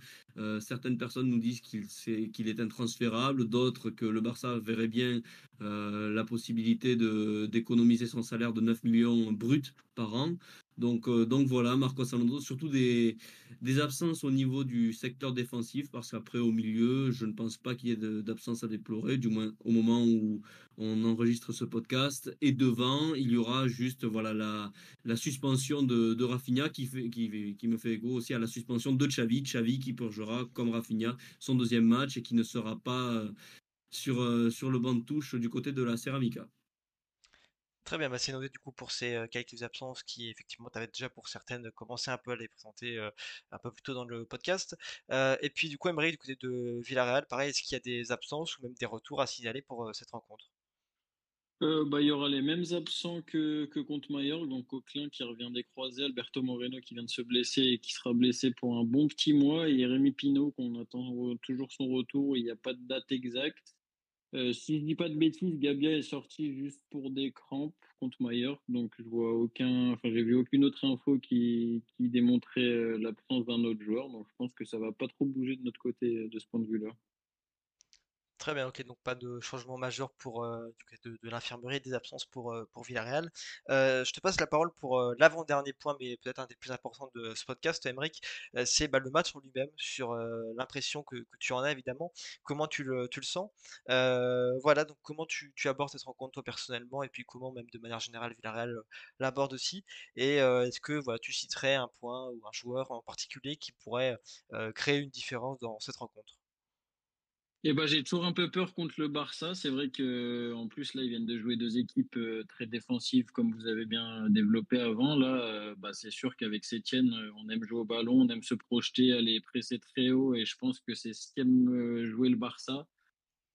certaines personnes nous disent qu'il, c'est, qu'il est intransférable, d'autres que le Barça verrait bien la possibilité de d'économiser son salaire de 9 millions bruts par an. Donc, euh, donc voilà, Marcos Alonso, surtout des, des absences au niveau du secteur défensif, parce qu'après au milieu, je ne pense pas qu'il y ait d'absence à déplorer, du moins au moment où on enregistre ce podcast. Et devant, il y aura juste voilà la, la suspension de, de Rafinha qui, fait, qui, me fait écho aussi à la suspension de Xavi, Xavi qui purgera comme Rafinha son deuxième match et qui ne sera pas euh, sur, euh, sur le banc de touche du côté de la Ceramica. Très bien, bah c'est du coup pour ces euh, qualités absences qui effectivement tu avais déjà pour certaines commencé un peu à les présenter euh, un peu plus tôt dans le podcast. Euh, et puis du coup, Emery du côté de Villarreal, pareil, est-ce qu'il y a des absences ou même des retours à signaler pour cette rencontre? Bah, il y aura les mêmes absents que, que contre donc Coquelin qui revient des croisés, Alberto Moreno qui vient de se blesser et qui sera blessé pour un bon petit mois, et Rémi Pinault qu'on attend toujours son retour, il n'y a pas de date exacte. Euh, si je dis pas de bêtises, Gabia est sorti juste pour des crampes contre Mallorca, donc je vois aucun, enfin j'ai vu aucune autre info qui, qui démontrait euh, l'absence d'un autre joueur, donc je pense que ça va pas trop bouger de notre côté euh, de ce point de vue-là. Très bien, ok, donc pas de changement majeur pour euh, de, de l'infirmerie, des absences pour, euh, pour Villarreal. Euh, je te passe la parole pour l'avant-dernier point, mais peut-être un des plus importants de ce podcast, Emeric, c'est bah, le match en lui-même, sur l'impression que, que tu en as évidemment, comment tu le, tu le sens? Voilà, donc comment tu, tu abordes cette rencontre toi personnellement, et puis comment même de manière générale Villarreal l'aborde aussi? Et est-ce que voilà, tu citerais un point ou un joueur en particulier qui pourrait créer une différence dans cette rencontre? Et ben, j'ai toujours un peu peur contre le Barça. C'est vrai que en plus là, ils viennent de jouer deux équipes euh, très défensives, comme vous avez bien développé avant. Là, euh, bah, c'est sûr qu'avec Sétienne, euh, on aime jouer au ballon, on aime se projeter, aller presser très haut, et je pense que c'est ce qu'aime jouer le Barça.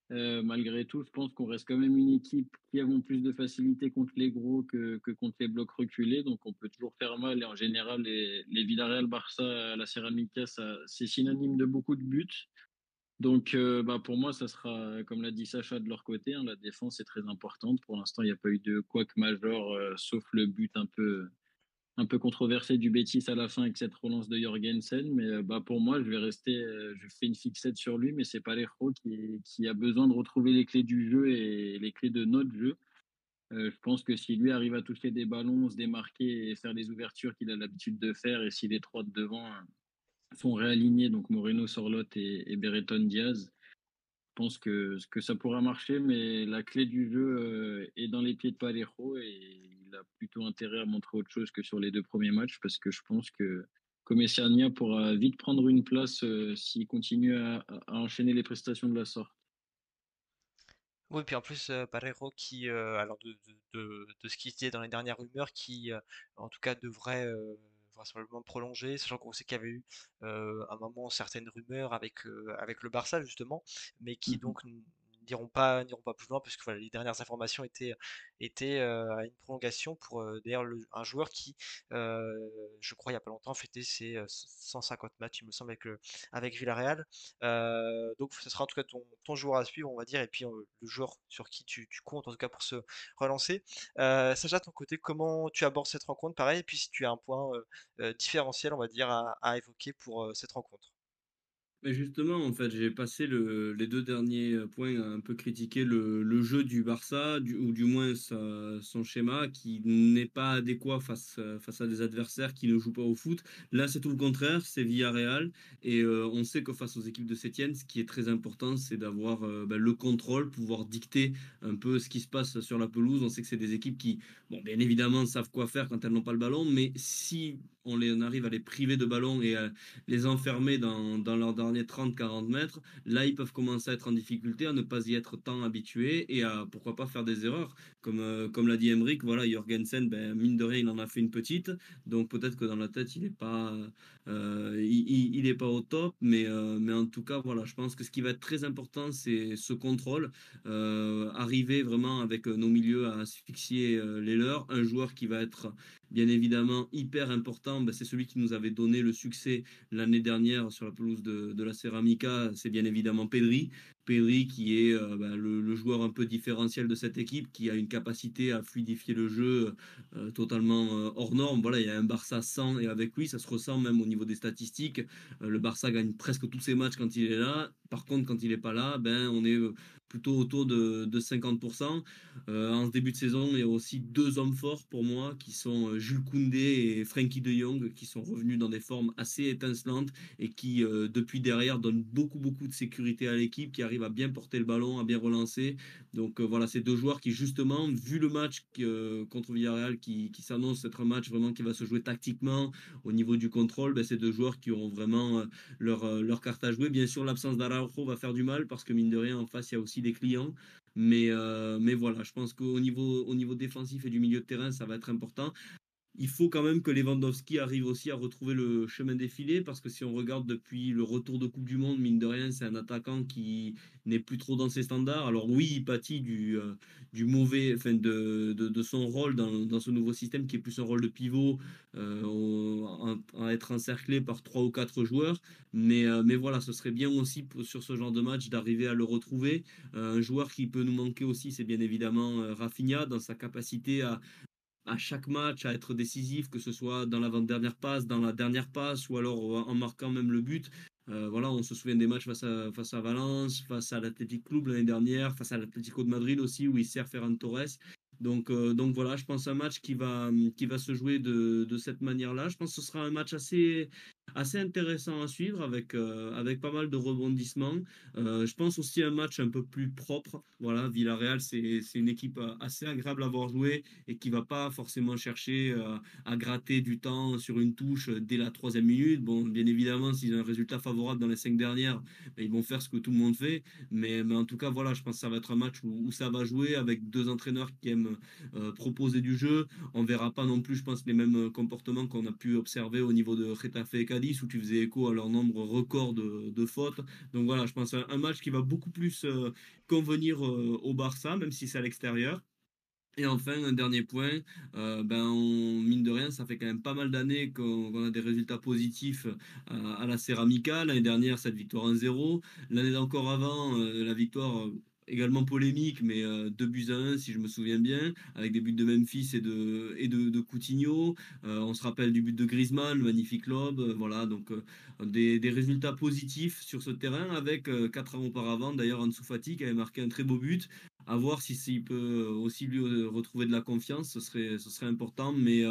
Malgré tout, je pense qu'on reste quand même une équipe qui avons plus de facilité contre les gros que, que contre les blocs reculés, donc on peut toujours faire mal. Et en général, les, les Villarreal, Barça, la Ceramica, c'est synonyme de beaucoup de buts. Donc, euh, bah, pour moi, ça sera, comme l'a dit Sacha, de leur côté. hein, la défense est très importante. Pour l'instant, il n'y a pas eu de couac majeur, euh, sauf le but un peu, un peu controversé du Betis à la fin avec cette relance de Jorgensen. Mais euh, bah, pour moi, je vais rester, je fais une fixette sur lui, mais c'est pas l'héros qui, qui a besoin de retrouver les clés du jeu et les clés de notre jeu. Je pense que si lui arrive à toucher des ballons, se démarquer et faire les ouvertures qu'il a l'habitude de faire, et si les trois de devant sont réalignés, donc Moreno, Sorloth et, et Diaz, je pense que, que ça pourra marcher, mais la clé du jeu euh, est dans les pieds de Parejo et il a plutôt intérêt à montrer autre chose que sur les deux premiers matchs parce que je pense que Comessiania pourra vite prendre une place euh, s'il continue à, enchaîner les prestations de la sorte. Oui, puis en plus, euh, Parejo qui, alors de, de, de, ce qui se disait dans les dernières rumeurs, qui en tout cas devrait vraisemblablement prolonger, sachant qu'on sait qu'il y avait eu euh, à un moment certaines rumeurs avec, euh, avec le Barça justement, mais qui donc n- n'iront pas, pas plus loin, puisque voilà, les dernières informations étaient, étaient euh, à une prolongation pour euh, un joueur qui, euh, je crois, il n'y a pas longtemps, fêtait ses euh, 150 matchs, il me semble, avec, avec Villarreal. Donc ce sera en tout cas ton, ton joueur à suivre, on va dire, et puis le joueur sur qui tu, tu comptes en tout cas pour se relancer. Sacha, de ton côté, comment tu abordes cette rencontre? Pareil, et puis si tu as un point différentiel, on va dire, à, à évoquer pour cette rencontre. Mais justement, en fait, j'ai passé le, les deux derniers euh, points à un peu critiquer le, jeu du Barça, ou du moins son schéma, qui n'est pas adéquat face, euh, face à des adversaires qui ne jouent pas au foot. Là, c'est tout le contraire, c'est Villarreal. Et euh, on sait que face aux équipes de Sétienne, ce qui est très important, c'est d'avoir ben, le contrôle, pouvoir dicter un peu ce qui se passe sur la pelouse. On sait que c'est des équipes qui, bon, bien évidemment, savent quoi faire quand elles n'ont pas le ballon, mais si on, les, arrive à les priver de ballon et à les enfermer dans, leurs derniers 30-40 mètres, là, ils peuvent commencer à être en difficulté, à ne pas y être tant habitués et à, pourquoi pas, faire des erreurs. Comme, euh, l'a dit Emric, voilà, Jorgensen, ben, mine de rien, il en a fait une petite, donc peut-être que dans la tête, il n'est pas, euh, il, il, pas au top, mais, euh, mais en tout cas, voilà, je pense que ce qui va être très important, c'est ce contrôle, arriver vraiment avec nos milieux à asphyxier les leurs, un joueur qui va être bien évidemment hyper important, ben, c'est celui qui nous avait donné le succès l'année dernière sur la pelouse de, la Ceramica, c'est bien évidemment Pedri. Pedri qui est euh, ben, le, joueur un peu différentiel de cette équipe, qui a une capacité à fluidifier le jeu euh, totalement euh, hors norme. Voilà, il y a un Barça sans et avec lui, ça se ressent même au niveau des statistiques. Le Barça gagne presque tous ses matchs quand il est là. Par contre, quand il n'est pas là, ben, on est plutôt autour de, de 50%. Euh, en début de saison, il y a aussi deux hommes forts pour moi, qui sont Jules Koundé et Frankie de Jong, qui sont revenus dans des formes assez étincelantes et qui, depuis derrière, donnent beaucoup, beaucoup de sécurité à l'équipe, qui arrivent à bien porter le ballon, à bien relancer. Donc euh, voilà, ces deux joueurs qui, justement, vu le match euh, contre Villarreal, qui, s'annonce être un match vraiment qui va se jouer tactiquement au niveau du contrôle, ben, ces deux joueurs qui auront vraiment euh, leur, leur carte à jouer. Bien sûr, l'absence d'Araujo va faire du mal, parce que mine de rien, en face, il y a aussi des clients. Mais, mais voilà, je pense qu'au niveau, au niveau défensif et du milieu de terrain, ça va être important. Il faut quand même que Lewandowski arrive aussi à retrouver le chemin défilé parce que si on regarde depuis le retour de Coupe du Monde, mine de rien, c'est un attaquant qui n'est plus trop dans ses standards. Alors oui, il pâtit du, euh, du mauvais, enfin de, de, son rôle dans, dans ce nouveau système qui est plus un rôle de pivot, euh, à être encerclé par trois ou quatre joueurs. Mais, euh, mais voilà, ce serait bien aussi sur ce genre de match d'arriver à le retrouver. Euh, un joueur qui peut nous manquer aussi, c'est bien évidemment euh, Rafinha dans sa capacité à à chaque match à être décisif, que ce soit dans l'avant-dernière passe, dans la dernière passe, ou alors en marquant même le but. Euh, voilà, on se souvient des matchs face à, face à Valence, face à l'Athletic Club l'année dernière, face à l'Atlético de Madrid aussi, où il sert Ferran Torres. Donc, euh, donc voilà, je pense un match qui va, qui va se jouer de, de cette manière-là. Je pense que ce sera un match assez, assez intéressant à suivre avec, euh, avec pas mal de rebondissements. Euh, je pense aussi un match un peu plus propre. Voilà, Villarreal, c'est une équipe euh, assez agréable à voir jouer et qui va pas forcément chercher à gratter du temps sur une touche dès la troisième minute. Bon, bien évidemment, s'ils ont un résultat favorable dans les cinq dernières, ben, ils vont faire ce que tout le monde fait. Mais, mais en tout cas, voilà, je pense que ça va être un match où, ça va jouer avec deux entraîneurs qui aiment proposer du jeu. On verra pas non plus, je pense, les mêmes comportements qu'on a pu observer au niveau de Retafe et où tu faisais écho à leur nombre record de, fautes. Donc voilà, je pense un, un match qui va beaucoup plus euh, convenir euh, au Barça, même si c'est à l'extérieur. Et enfin, un dernier point, euh, ben mine de rien, ça fait quand même pas mal d'années qu'on a des résultats positifs à, la Ceramica. L'année dernière, cette victoire 1-0. L'année d'encore avant, la victoire également polémique, mais 2 buts à 1 si je me souviens bien, avec des buts de Memphis et de, et de, Coutinho. Euh, on se rappelle du but de Griezmann, magnifique lob. Euh, voilà, donc euh, des, des, résultats positifs sur ce terrain, avec 4 ans auparavant, d'ailleurs, Ansu Fati qui avait marqué un très beau but. À voir si s'il peut aussi lui retrouver de la confiance, ce serait, ce serait important. Mais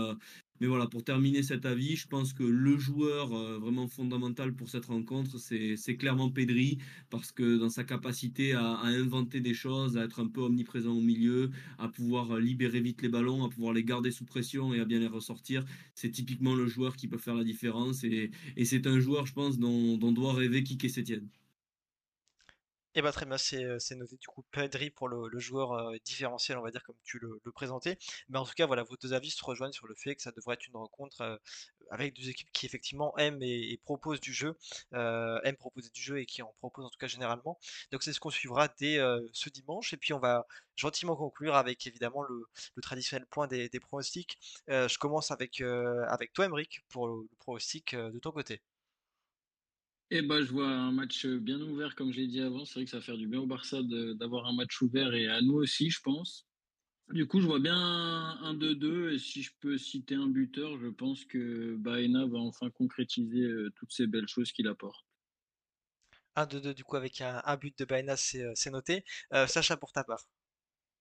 mais voilà, pour terminer cet avis, je pense que le joueur euh, vraiment fondamental pour cette rencontre, c'est clairement Pedri, parce que dans sa capacité à, inventer des choses, à être un peu omniprésent au milieu, à pouvoir euh, libérer vite les ballons, à pouvoir les garder sous pression et à bien les ressortir, c'est typiquement le joueur qui peut faire la différence. Et, c'est un joueur, je pense, dont, dont doit rêver Kike Sétienne. Et bah très bien, c'est noté du coup Pedri pour le, joueur différentiel, on va dire, comme tu le, présentais. Mais en tout cas, voilà, vos deux avis se rejoignent sur le fait que ça devrait être une rencontre avec deux équipes qui effectivement aiment et, proposent du jeu, aiment proposer du jeu et qui en proposent en tout cas généralement. Donc c'est ce qu'on suivra dès ce dimanche. Et puis on va gentiment conclure avec évidemment le, traditionnel point des, pronostics. je commence avec, avec toi, Emeric, pour le pronostic de ton côté. Eh ben, je vois un match bien ouvert, comme j'ai dit avant. C'est vrai que ça va faire du bien au Barça d'avoir un match ouvert et à nous aussi, je pense. Du coup, je vois bien un 2-2 et si je peux citer un buteur, je pense que Baena va enfin concrétiser euh, toutes ces belles choses qu'il apporte. 1-2-2 du coup avec un, but de Baena, c'est euh, noté. Euh, Sacha pour ta part.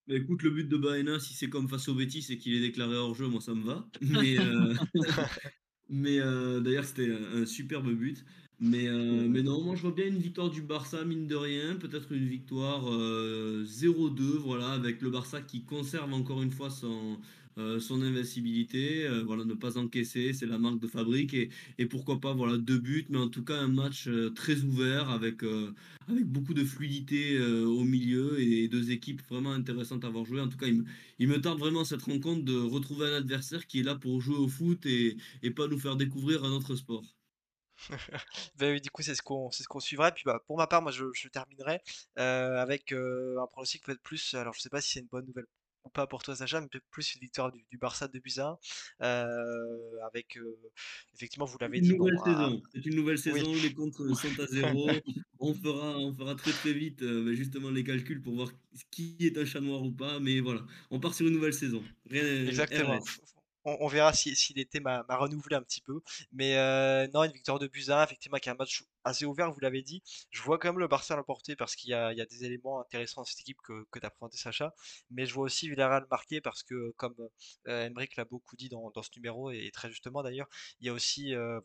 Bah, écoute, le but de Baena, si c'est comme face au Betis et qu'il est déclaré hors jeu, moi ça me va. Mais, mais d'ailleurs, c'était un superbe but. Mais, euh, mais non, moi je vois bien une victoire du Barça, mine de rien, peut-être une victoire 0-2, euh, voilà, avec le Barça qui conserve encore une fois son, euh, son invincibilité, voilà, ne pas encaisser, c'est la marque de fabrique, et, et, pourquoi pas, voilà, deux buts, mais en tout cas un match très ouvert, avec, avec beaucoup de fluidité au milieu, et deux équipes vraiment intéressantes à voir jouer. En tout cas, il me, il me tarde vraiment cette rencontre de retrouver un adversaire qui est là pour jouer au foot et, et pas nous faire découvrir un autre sport. Ben oui, du coup, c'est ce qu'on c'est ce qu'on suivra. Et puis, bah, pour ma part, moi, je, je terminerai euh, avec euh, un pronostic peut-être plus. Alors, je sais pas si c'est une bonne nouvelle ou pas pour toi, Sacha, mais peut-être plus une victoire du, du Barça de Buzyn. Euh, avec, effectivement, vous l'avez dit. Nouvelle saison. C'est une nouvelle saison. Les comptes sont à zéro. on fera, on fera très très vite ben, justement les calculs pour voir qui est un chat noir ou pas. Mais voilà, on part sur une nouvelle saison. Rien, Exactement on, verra si, l'été m'a renouvelé un petit peu. Mais euh, non, une victoire de Buzyn, effectivement, qui est un match assez ouvert, vous l'avez dit. Je vois quand même le Barça l'emporter parce qu'il y, a des éléments intéressants dans cette équipe que, tu as présenté, Sacha. Mais je vois aussi Villarreal marquer parce que, comme euh, l'a beaucoup dit dans, ce numéro, et très justement d'ailleurs, il y a aussi euh,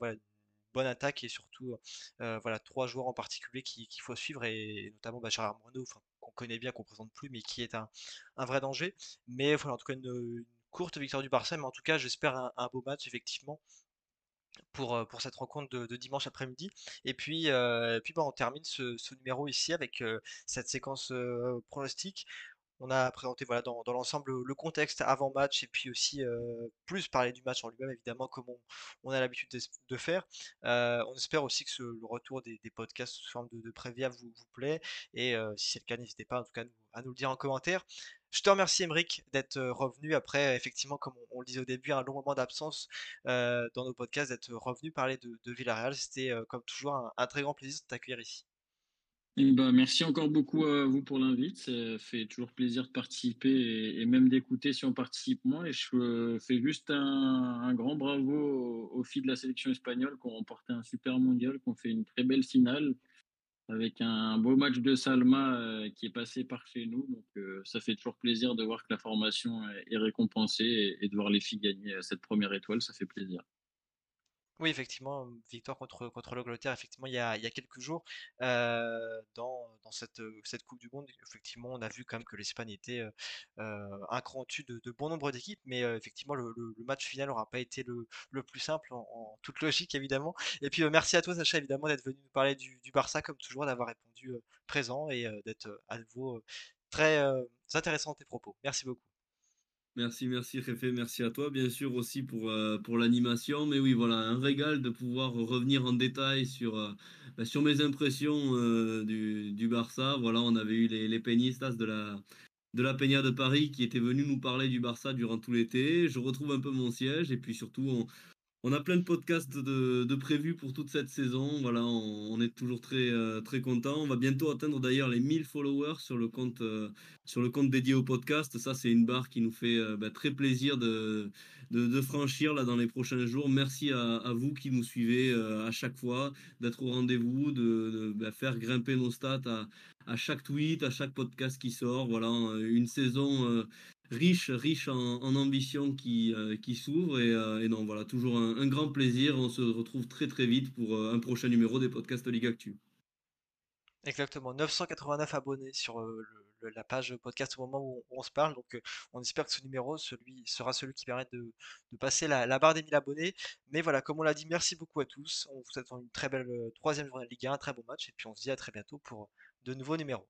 bonne attaque et surtout euh, voilà, trois joueurs en particulier qu'il faut suivre, et, notamment bah, Gérard qu'on connaît bien, qu'on présente plus, mais qui est un, vrai danger. Mais voilà, en tout cas, une courte victoire du Barça, mais en tout cas, j'espère un, beau match, effectivement. Pour, euh, pour cette rencontre de, dimanche après-midi. Et puis, euh, puis bah, on termine ce, numéro ici avec euh, cette séquence pronostique on a présenté voilà, dans, l'ensemble le contexte avant match et puis aussi plus parler du match en lui-même évidemment comme on, a l'habitude de, faire. on espère aussi que le retour des, podcasts sous forme de, prévia vous plaît et si c'est le cas n'hésitez pas en tout cas à nous le dire en commentaire. Je te remercie Emeric d'être revenu après effectivement comme on, le disait au début un long moment d'absence dans nos podcasts d'être revenu parler de, Villarreal. C'était comme toujours un, très grand plaisir de t'accueillir ici. Eh ben, merci encore beaucoup à vous pour l'invite. Ça fait toujours plaisir de participer et, même d'écouter si on participe moins. Et je fais juste un, grand bravo aux, aux de la sélection espagnole qui ont remporté un super mondial, qui ont fait une très belle finale avec un beau match de Salma euh, qui est passé par chez nous. Donc euh, ça fait toujours plaisir de voir que la formation est, récompensée et, et de voir les filles gagner cette première étoile. Ça fait plaisir. Oui, effectivement, victoire contre, contre l'Angleterre, effectivement, il y a, il y a quelques jours, dans, cette, cette Coupe du Monde, effectivement, on a vu quand même que l'Espagne était un cran au-dessus de, bon nombre d'équipes, mais effectivement, le, le- match final n'aura pas été le, plus simple, en, toute logique, évidemment. Et puis, merci à toi, Sacha, évidemment, d'être venu nous parler du, Barça, comme toujours, d'avoir répondu présent et d'être à nouveau très intéressant tes propos. Merci beaucoup. Merci, merci Réfé, merci à toi bien sûr aussi pour, euh, pour l'animation. Mais oui, voilà, un régal de pouvoir revenir en détail sur, euh, bah, sur mes impressions euh, du, du Barça. Voilà, on avait eu les, les de la, de la Peña de Paris qui étaient venus nous parler du Barça durant tout l'été. Je retrouve un peu mon siège et puis surtout, on, on a plein de podcasts de, prévus pour toute cette saison. Voilà, on, est toujours très, euh, très content. On va bientôt atteindre d'ailleurs les 1000 followers sur le compte, euh, sur le compte dédié au podcast. Ça, c'est une barre qui nous fait euh, bah, très plaisir de, franchir là dans les prochains jours. Merci à, vous qui nous suivez euh, à chaque fois, d'être au rendez-vous, de, bah, faire grimper nos stats à, chaque tweet, à chaque podcast qui sort. Voilà, une saison riche, riche en, en ambition qui, euh, s'ouvre. Et, euh, et non, voilà, toujours un, grand plaisir. On se retrouve très très vite pour euh, un prochain numéro des podcasts Ligue Actu. Exactement, 989 abonnés sur euh, le- la page podcast au moment où on, se parle. Donc, on espère que ce numéro celui, sera celui qui permet de, passer la, la barre des 1000 abonnés. Mais voilà, comme on l'a dit, merci beaucoup à tous. On vous souhaite une très belle troisième journée de Ligue 1, un très bon match. Et puis, on se dit à très bientôt pour de nouveaux numéros.